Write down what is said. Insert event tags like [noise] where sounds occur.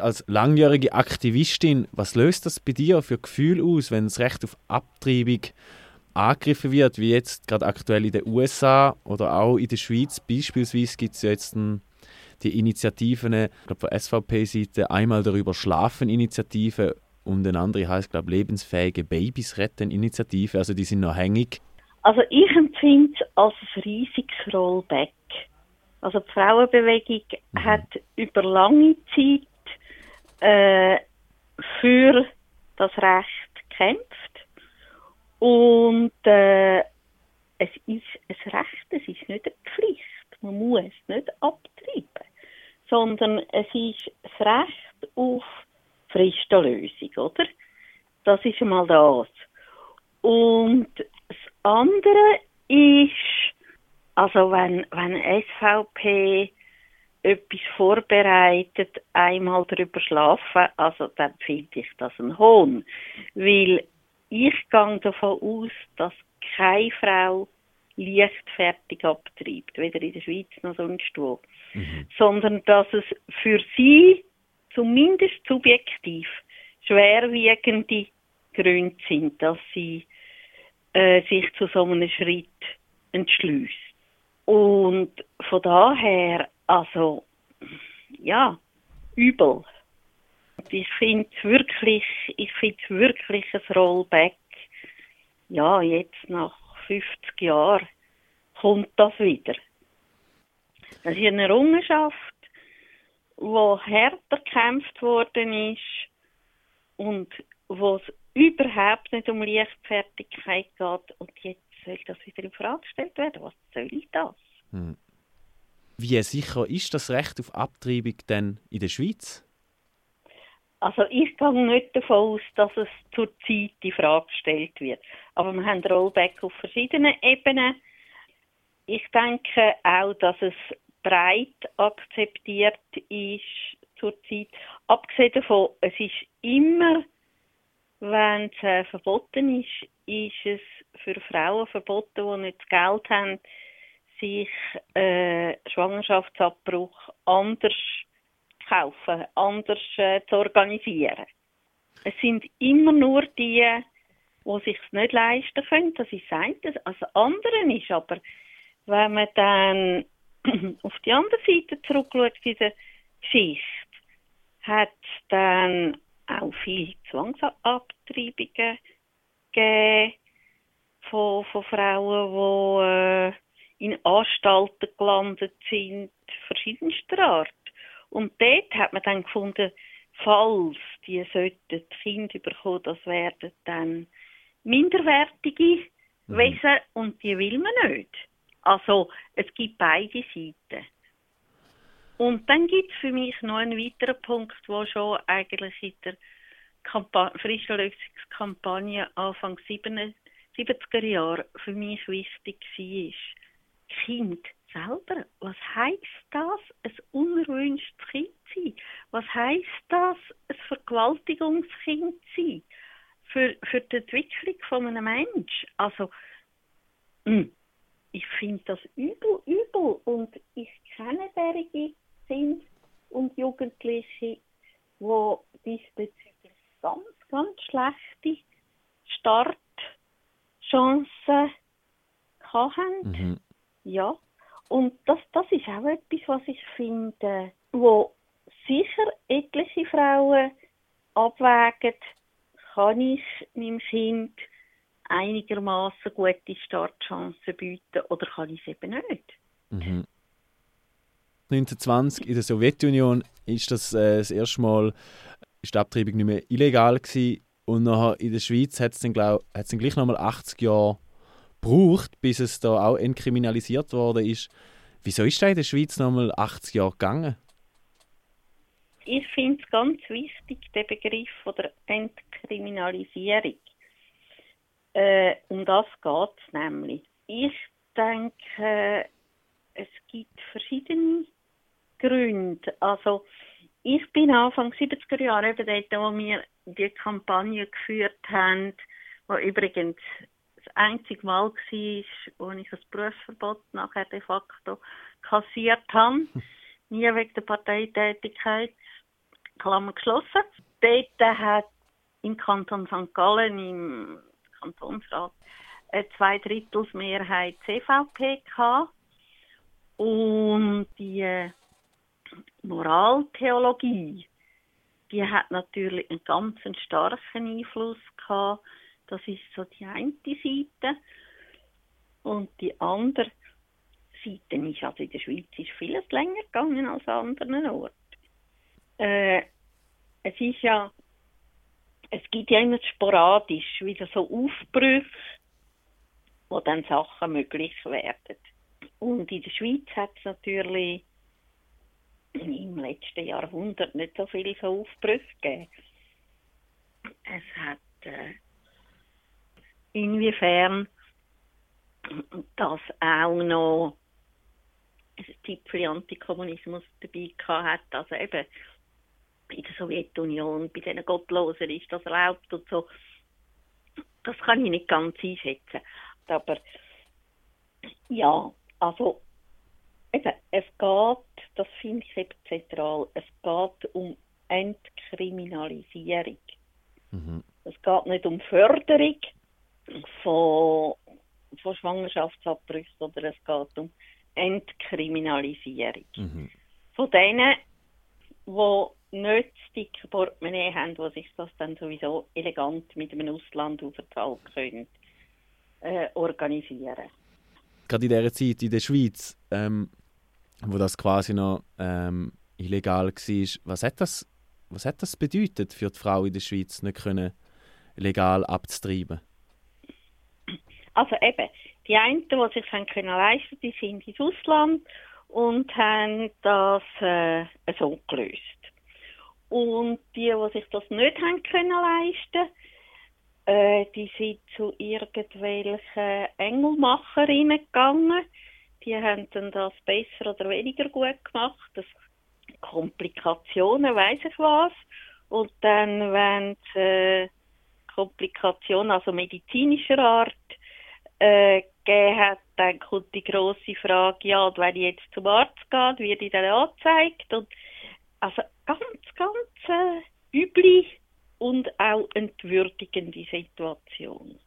als langjährige Aktivistin, was löst das bei dir für Gefühl aus, wenn das Recht auf Abtreibung angegriffen wird, wie jetzt gerade aktuell in den USA oder auch in der Schweiz? Beispielsweise gibt es ja jetzt ein, die Initiativen, ich glaube von SVP-Seite, einmal darüber Schlafen Initiative und eine andere heißt, glaube lebensfähige Babys retten Initiative. Also die sind noch hängig. Also ich empfinde es als ein riesiges Rollback. Also die Frauenbewegung mhm. hat über lange Zeit äh, für das Recht gekämpft und äh, es ist ein Recht, es ist nicht eine Pflicht. Man muss nicht abtreiben, sondern es ist das Recht auf Fristenlösung, oder? Das ist einmal das. Und das andere ist, also wenn, wenn SVP etwas vorbereitet, einmal darüber schlafen, also dann finde ich das ein Hohn. Weil ich gehe davon aus, dass keine Frau leichtfertig abtreibt, weder in der Schweiz noch sonst wo. Mhm. Sondern dass es für sie zumindest subjektiv schwerwiegende Gründe sind, dass sie äh, sich zu so einem Schritt entschließt. Und von daher, also, ja, übel. Ich finde wirklich, ich finde wirklich ein Rollback. Ja, jetzt nach 50 Jahren kommt das wieder. Das ist eine Errungenschaft, wo härter gekämpft worden ist und wo es überhaupt nicht um Leichtfertigkeit geht und jetzt soll das wieder in Frage gestellt werden. Was soll das? Hm. Wie sicher ist das Recht auf Abtreibung denn in der Schweiz? Also ich gehe nicht davon aus, dass es zurzeit in Frage gestellt wird. Aber wir haben Rollback auf verschiedenen Ebenen. Ich denke auch, dass es breit akzeptiert ist zurzeit. Abgesehen davon, es ist immer, wenn es äh, verboten ist, ist es für Frauen verboten, die nicht das Geld haben, sich äh, Schwangerschaftsabbruch anders kaufen, anders äh, zu organisieren. Es sind immer nur die, die sich nicht leisten können, das ist das eine. Also andere ist aber, wenn man dann [clears throat] auf die andere Seite zurückschaut, diese Geschichte, hat es dann auch viele Zwangsabtreibungen gegeben von, von Frauen, die in Anstalten gelandet sind, verschiedenster Art. Und dort hat man dann gefunden, falls die sollten Kinder bekommen, das werden dann minderwertige mhm. Wesen und die will man nicht. Also es gibt beide Seiten. Und dann gibt es für mich noch einen weiteren Punkt, wo schon eigentlich in der Frischlösungskampagne Anfang 70er Jahre für mich wichtig war. Kind selber, was heißt das, ein unerwünschtes Kind sein? Was heißt das, ein Vergewaltigungskind sein? Für, für die Entwicklung von einem Menschen. Also, hm, ich finde das übel, übel. Und ich kenne derige Kinder und Jugendliche, die diesbezüglich ganz, ganz schlechte Startchancen hatten. Mhm. Ja, und das, das ist auch etwas, was ich finde, wo sicher etliche Frauen abwägen, kann ich meinem Kind einigermaßen gute Startchancen bieten oder kann ich es eben nicht. Mhm. 1920 in der Sowjetunion ist das äh, das erste Mal ist die Abtreibung nicht mehr illegal gewesen. und nachher in der Schweiz hat es dann, dann gleich nochmal 80 Jahre gebraucht, bis es da auch entkriminalisiert worden ist. Wieso ist da in der Schweiz nochmal 80 Jahre gegangen? Ich finde es ganz wichtig, der Begriff von der Entkriminalisierung. Äh, um das geht es nämlich. Ich denke, es gibt verschiedene Gründe. Also, ich bin Anfang 70er Jahre eben dort, wo wir die Kampagne geführt haben, wo übrigens einzige Mal war, wo ich das Berufsverbot nachher de facto kassiert habe. [laughs] Nie wegen der Parteitätigkeit. Klammer geschlossen. Dort hat im Kanton St. Gallen, im Kantonsrat, eine Zweidrittelsmehrheit CVP gehabt. Und die Moraltheologie, die hat natürlich einen ganz starken Einfluss gehabt. Das ist so die eine Seite. Und die andere Seite ist, also in der Schweiz ist vieles länger gegangen als an anderen Orten. Äh, es ist ja, es gibt ja immer sporadisch wieder so Aufbrüche, wo dann Sachen möglich werden. Und in der Schweiz hat es natürlich im letzten Jahrhundert nicht so viele so Aufbrüche gegeben. Es hat äh, inwiefern das auch noch ein Tipfel Antikommunismus dabei hat. Also eben in der Sowjetunion, bei diesen Gottlosen ist das erlaubt und so. Das kann ich nicht ganz einschätzen. Aber ja, also eben, es geht, das finde ich eben zentral, es geht um Entkriminalisierung. Mhm. Es geht nicht um Förderung von, von Schwangerschaftsabbrüchen, sondern es geht um Entkriminalisierung. Mhm. Von denen, die nicht das dicke Portemonnaie haben, die sich das dann sowieso elegant mit einem Auslandaufenthalt können, äh, organisieren. Gerade in dieser Zeit in der Schweiz, ähm, wo das quasi noch ähm, illegal war, was hat das, was hat das bedeutet für die Frau in der Schweiz, nicht können legal abzutreiben? Also eben, die einen, die sich haben können leisten die sind ins Ausland und haben das äh, so gelöst. Und die, die sich das nicht haben können leisten äh, die sind zu irgendwelchen Engelmacherinnen gegangen. Die haben dann das besser oder weniger gut gemacht. Das Komplikationen, weiß ich was. Und dann, wenn es äh, Komplikationen, also medizinischer Art, äh, gegeben hat, dann kommt die große Frage, ja, und wenn ich jetzt zum Arzt gehe, wird ich dann angezeigt. Und also ganz, ganz äh, üblich und auch entwürdigende Situation.